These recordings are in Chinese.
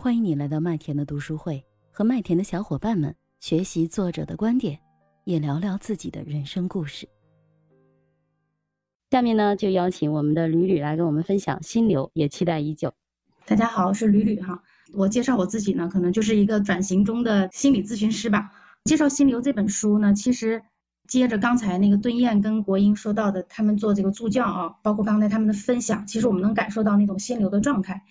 欢迎你来到麦田的读书会，和麦田的小伙伴们学习作者的观点，也聊聊自己的人生故事。下面呢，就邀请我们的吕吕来跟我们分享心流，也期待已久。大家好，我是吕吕哈。我介绍我自己呢，可能就是一个转型中的心理咨询师吧。介绍《心流》这本书呢，其实接着刚才那个敦燕跟国英说到的，他们做这个助教啊，包括刚才他们的分享，其实我们能感受到那种心流的状态。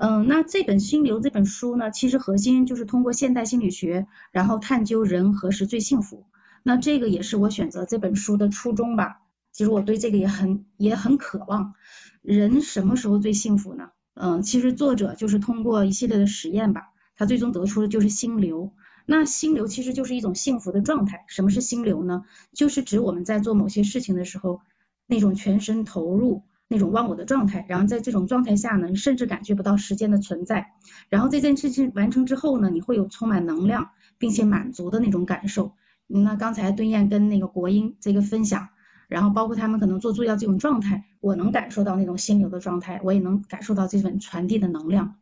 嗯，那这本《心流》这本书呢，其实核心就是通过现代心理学，然后探究人何时最幸福。那这个也是我选择这本书的初衷吧。其实我对这个也很也很渴望。人什么时候最幸福呢？嗯，其实作者就是通过一系列的实验吧，他最终得出的就是心流。那心流其实就是一种幸福的状态。什么是心流呢？就是指我们在做某些事情的时候，那种全身投入。那种忘我的状态，然后在这种状态下呢，甚至感觉不到时间的存在。然后这件事情完成之后呢，你会有充满能量并且满足的那种感受。那刚才敦燕跟那个国英这个分享，然后包括他们可能做助教这种状态，我能感受到那种心流的状态，我也能感受到这份传递的能量。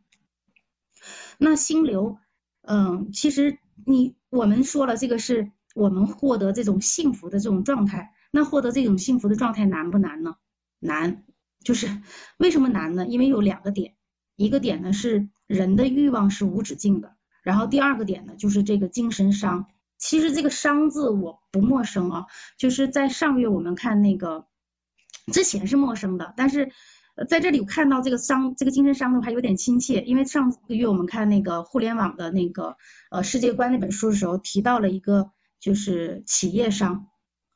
那心流，嗯，其实你我们说了，这个是我们获得这种幸福的这种状态。那获得这种幸福的状态难不难呢？难。就是为什么难呢？因为有两个点，一个点呢是人的欲望是无止境的，然后第二个点呢就是这个精神伤。其实这个伤字我不陌生啊，就是在上个月我们看那个之前是陌生的，但是在这里看到这个伤，这个精神伤的话有点亲切，因为上个月我们看那个互联网的那个呃世界观那本书的时候提到了一个就是企业商，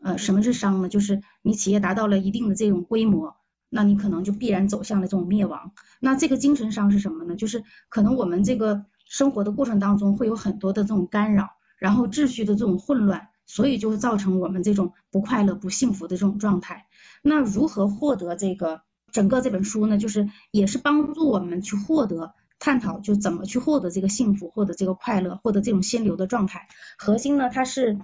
呃什么是商呢？就是你企业达到了一定的这种规模。那你可能就必然走向了这种灭亡。那这个精神上是什么呢？就是可能我们这个生活的过程当中会有很多的这种干扰，然后秩序的这种混乱，所以就会造成我们这种不快乐、不幸福的这种状态。那如何获得这个整个这本书呢？就是也是帮助我们去获得、探讨，就怎么去获得这个幸福、获得这个快乐、获得这种心流的状态。核心呢，它是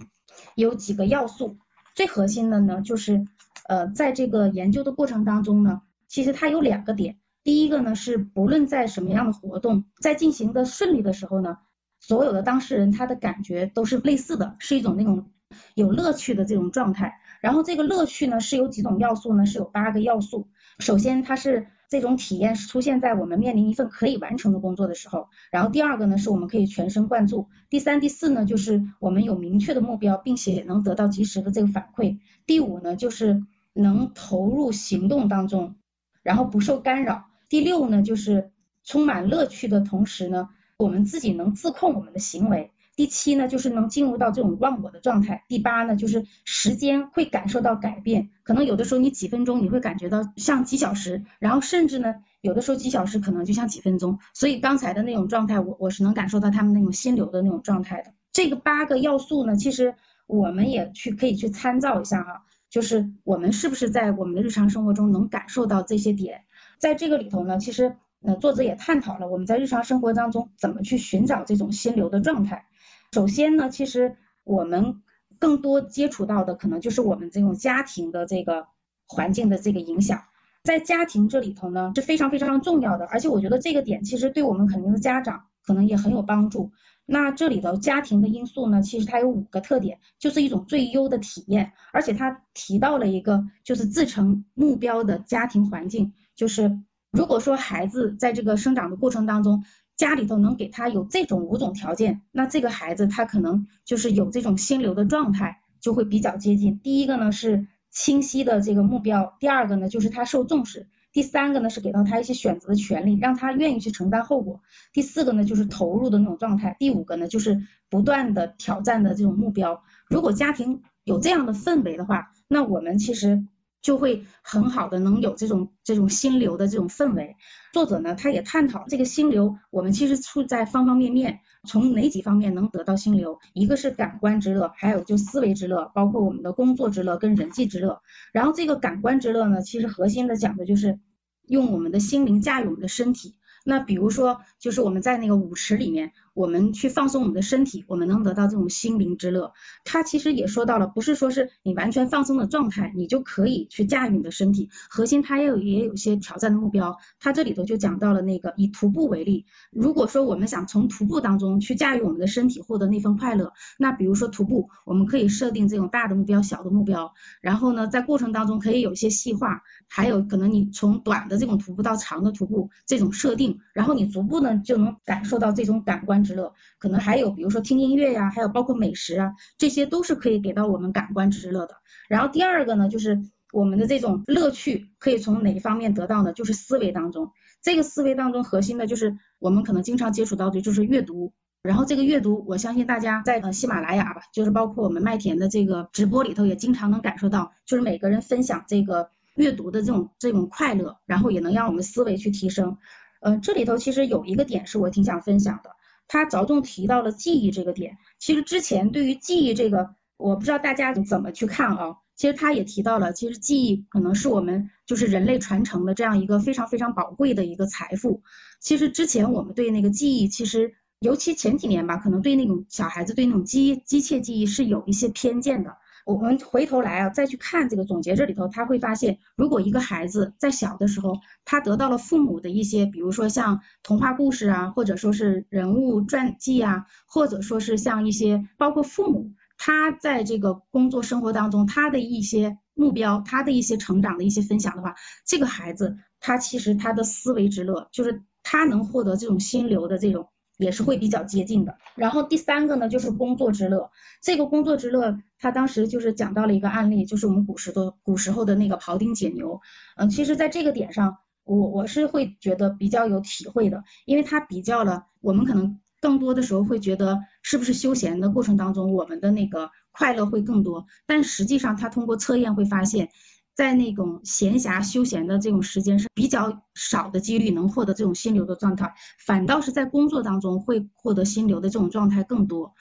有几个要素，最核心的呢就是。呃，在这个研究的过程当中呢，其实它有两个点。第一个呢是，不论在什么样的活动，在进行的顺利的时候呢，所有的当事人他的感觉都是类似的，是一种那种有乐趣的这种状态。然后这个乐趣呢是有几种要素呢？是有八个要素。首先，它是。这种体验是出现在我们面临一份可以完成的工作的时候，然后第二个呢是我们可以全神贯注，第三、第四呢就是我们有明确的目标，并且能得到及时的这个反馈，第五呢就是能投入行动当中，然后不受干扰，第六呢就是充满乐趣的同时呢，我们自己能自控我们的行为。第七呢，就是能进入到这种忘我的状态。第八呢，就是时间会感受到改变，可能有的时候你几分钟你会感觉到像几小时，然后甚至呢，有的时候几小时可能就像几分钟。所以刚才的那种状态，我我是能感受到他们那种心流的那种状态的。这个八个要素呢，其实我们也去可以去参照一下哈，就是我们是不是在我们的日常生活中能感受到这些点。在这个里头呢，其实呃作者也探讨了我们在日常生活当中怎么去寻找这种心流的状态。首先呢，其实我们更多接触到的可能就是我们这种家庭的这个环境的这个影响，在家庭这里头呢是非常非常重要的，而且我觉得这个点其实对我们肯定的家长可能也很有帮助。那这里头家庭的因素呢，其实它有五个特点，就是一种最优的体验，而且他提到了一个就是自成目标的家庭环境，就是如果说孩子在这个生长的过程当中。家里头能给他有这种五种条件，那这个孩子他可能就是有这种心流的状态，就会比较接近。第一个呢是清晰的这个目标，第二个呢就是他受重视，第三个呢是给到他一些选择的权利，让他愿意去承担后果，第四个呢就是投入的那种状态，第五个呢就是不断的挑战的这种目标。如果家庭有这样的氛围的话，那我们其实。就会很好的能有这种这种心流的这种氛围。作者呢，他也探讨这个心流，我们其实处在方方面面，从哪几方面能得到心流？一个是感官之乐，还有就思维之乐，包括我们的工作之乐跟人际之乐。然后这个感官之乐呢，其实核心的讲的就是用我们的心灵驾驭我们的身体。那比如说，就是我们在那个舞池里面，我们去放松我们的身体，我们能得到这种心灵之乐。他其实也说到了，不是说是你完全放松的状态，你就可以去驾驭你的身体。核心它也有也有些挑战的目标。它这里头就讲到了那个以徒步为例，如果说我们想从徒步当中去驾驭我们的身体，获得那份快乐，那比如说徒步，我们可以设定这种大的目标、小的目标，然后呢，在过程当中可以有一些细化，还有可能你从短的这种徒步到长的徒步这种设定，然后你逐步呢就能感受到这种感官。之乐，可能还有比如说听音乐呀，还有包括美食啊，这些都是可以给到我们感官之乐的。然后第二个呢，就是我们的这种乐趣可以从哪一方面得到呢？就是思维当中，这个思维当中核心的就是我们可能经常接触到的就是阅读。然后这个阅读，我相信大家在呃喜马拉雅吧，就是包括我们麦田的这个直播里头也经常能感受到，就是每个人分享这个阅读的这种这种快乐，然后也能让我们思维去提升。呃，这里头其实有一个点是我挺想分享的。他着重提到了记忆这个点，其实之前对于记忆这个，我不知道大家怎么去看啊。其实他也提到了，其实记忆可能是我们就是人类传承的这样一个非常非常宝贵的一个财富。其实之前我们对那个记忆，其实尤其前几年吧，可能对那种小孩子对那种机机械记忆是有一些偏见的。我们回头来啊，再去看这个总结这里头，他会发现，如果一个孩子在小的时候，他得到了父母的一些，比如说像童话故事啊，或者说是人物传记啊，或者说是像一些包括父母他在这个工作生活当中他的一些目标，他的一些成长的一些分享的话，这个孩子他其实他的思维之乐，就是他能获得这种心流的这种。也是会比较接近的。然后第三个呢，就是工作之乐。这个工作之乐，他当时就是讲到了一个案例，就是我们古时的古时候的那个庖丁解牛。嗯，其实在这个点上，我我是会觉得比较有体会的，因为他比较了我们可能更多的时候会觉得是不是休闲的过程当中，我们的那个快乐会更多。但实际上，他通过测验会发现。在那种闲暇休闲的这种时间是比较少的几率能获得这种心流的状态，反倒是在工作当中会获得心流的这种状态更多。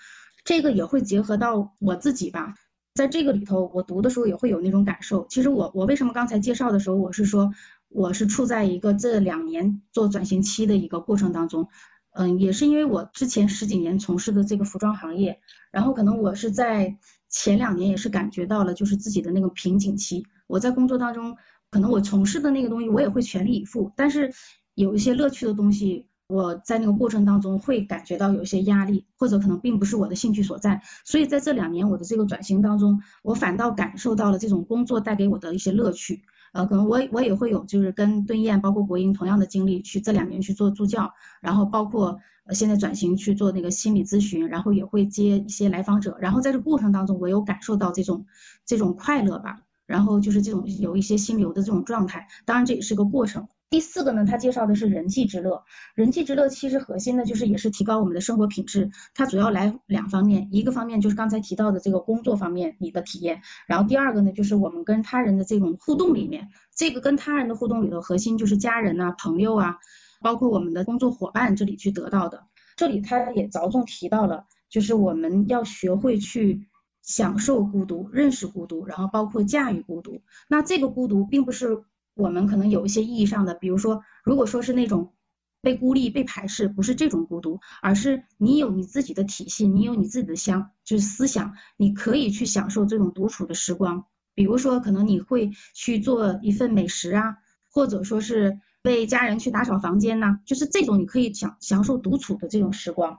这个也会结合到我自己吧，在这个里头我读的时候也会有那种感受。其实我我为什么刚才介绍的时候我是说我是处在一个这两年做转型期的一个过程当中，嗯，也是因为我之前十几年从事的这个服装行业，然后可能我是在前两年也是感觉到了就是自己的那个瓶颈期。我在工作当中，可能我从事的那个东西，我也会全力以赴，但是有一些乐趣的东西，我在那个过程当中会感觉到有一些压力，或者可能并不是我的兴趣所在。所以在这两年我的这个转型当中，我反倒感受到了这种工作带给我的一些乐趣。呃，可能我我也会有就是跟敦燕包括国英同样的经历，去这两年去做助教，然后包括现在转型去做那个心理咨询，然后也会接一些来访者，然后在这过程当中，我有感受到这种这种快乐吧。然后就是这种有一些心流的这种状态，当然这也是个过程。第四个呢，他介绍的是人际之乐。人际之乐其实核心呢，就是也是提高我们的生活品质。它主要来两方面，一个方面就是刚才提到的这个工作方面你的体验，然后第二个呢，就是我们跟他人的这种互动里面，这个跟他人的互动里头核心就是家人呐、朋友啊，包括我们的工作伙伴这里去得到的。这里他也着重提到了，就是我们要学会去。享受孤独，认识孤独，然后包括驾驭孤独。那这个孤独并不是我们可能有一些意义上的，比如说，如果说是那种被孤立、被排斥，不是这种孤独，而是你有你自己的体系，你有你自己的想，就是思想，你可以去享受这种独处的时光。比如说，可能你会去做一份美食啊，或者说是为家人去打扫房间呐，就是这种你可以享享受独处的这种时光。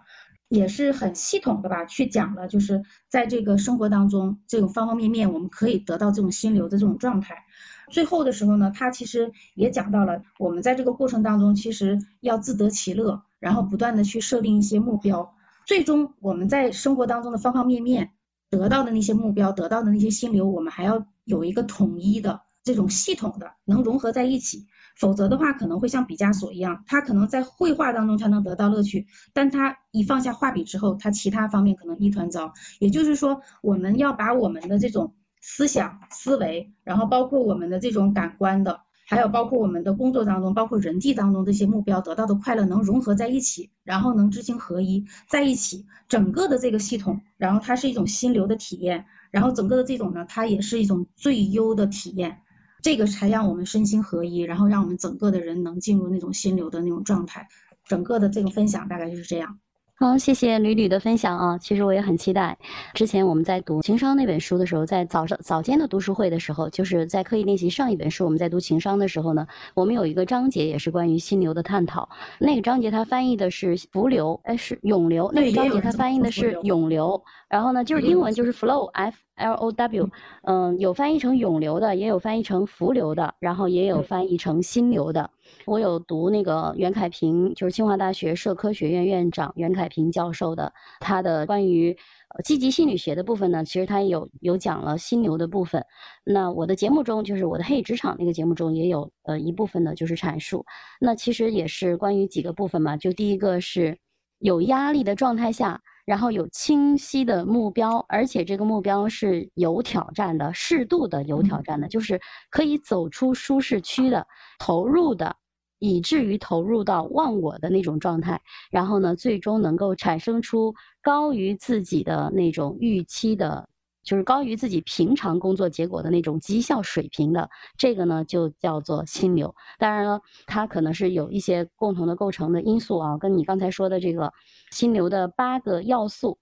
也是很系统的吧，去讲了，就是在这个生活当中，这种方方面面，我们可以得到这种心流的这种状态。最后的时候呢，他其实也讲到了，我们在这个过程当中，其实要自得其乐，然后不断的去设定一些目标，最终我们在生活当中的方方面面得到的那些目标，得到的那些心流，我们还要有一个统一的这种系统的，能融合在一起。否则的话，可能会像毕加索一样，他可能在绘画当中才能得到乐趣，但他一放下画笔之后，他其他方面可能一团糟。也就是说，我们要把我们的这种思想、思维，然后包括我们的这种感官的，还有包括我们的工作当中，包括人际当中这些目标得到的快乐能融合在一起，然后能知行合一在一起，整个的这个系统，然后它是一种心流的体验，然后整个的这种呢，它也是一种最优的体验。这个才让我们身心合一，然后让我们整个的人能进入那种心流的那种状态。整个的这个分享大概就是这样。好，谢谢吕吕的分享啊。其实我也很期待。之前我们在读情商那本书的时候，在早上早间的读书会的时候，就是在刻意练习上一本书。我们在读情商的时候呢，我们有一个章节也是关于心流的探讨。那个章节它翻译的是浮流，哎，是涌流。那个章节它翻译的是涌流。然后呢，就是英文就是 flow，f l o w，嗯，有翻译成涌流的，也有翻译成浮流的，然后也有翻译成心流的。我有读那个袁凯平，就是清华大学社科学院院长袁凯平教授的他的关于积极心理学的部分呢，其实他有有讲了心流的部分。那我的节目中，就是我的黑职场那个节目中也有呃一部分呢，就是阐述。那其实也是关于几个部分嘛，就第一个是有压力的状态下，然后有清晰的目标，而且这个目标是有挑战的，适度的有挑战的，就是可以走出舒适区的，投入的。以至于投入到忘我的那种状态，然后呢，最终能够产生出高于自己的那种预期的，就是高于自己平常工作结果的那种绩效水平的，这个呢就叫做心流。当然了，它可能是有一些共同的构成的因素啊，跟你刚才说的这个心流的八个要素：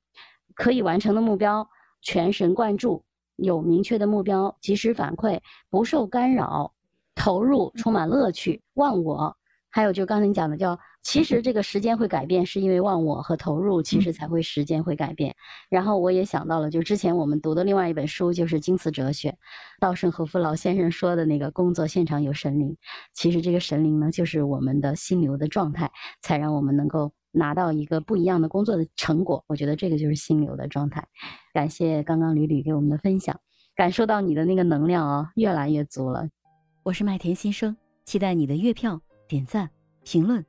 可以完成的目标、全神贯注、有明确的目标、及时反馈、不受干扰。投入充满乐趣，忘我，还有就刚才你讲的叫，其实这个时间会改变，是因为忘我和投入，其实才会时间会改变。然后我也想到了，就之前我们读的另外一本书，就是《京瓷哲学》，稻盛和夫老先生说的那个工作现场有神灵，其实这个神灵呢，就是我们的心流的状态，才让我们能够拿到一个不一样的工作的成果。我觉得这个就是心流的状态。感谢刚刚吕吕给我们的分享，感受到你的那个能量啊，越来越足了。我是麦田新生，期待你的月票、点赞、评论，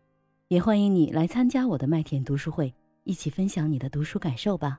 也欢迎你来参加我的麦田读书会，一起分享你的读书感受吧。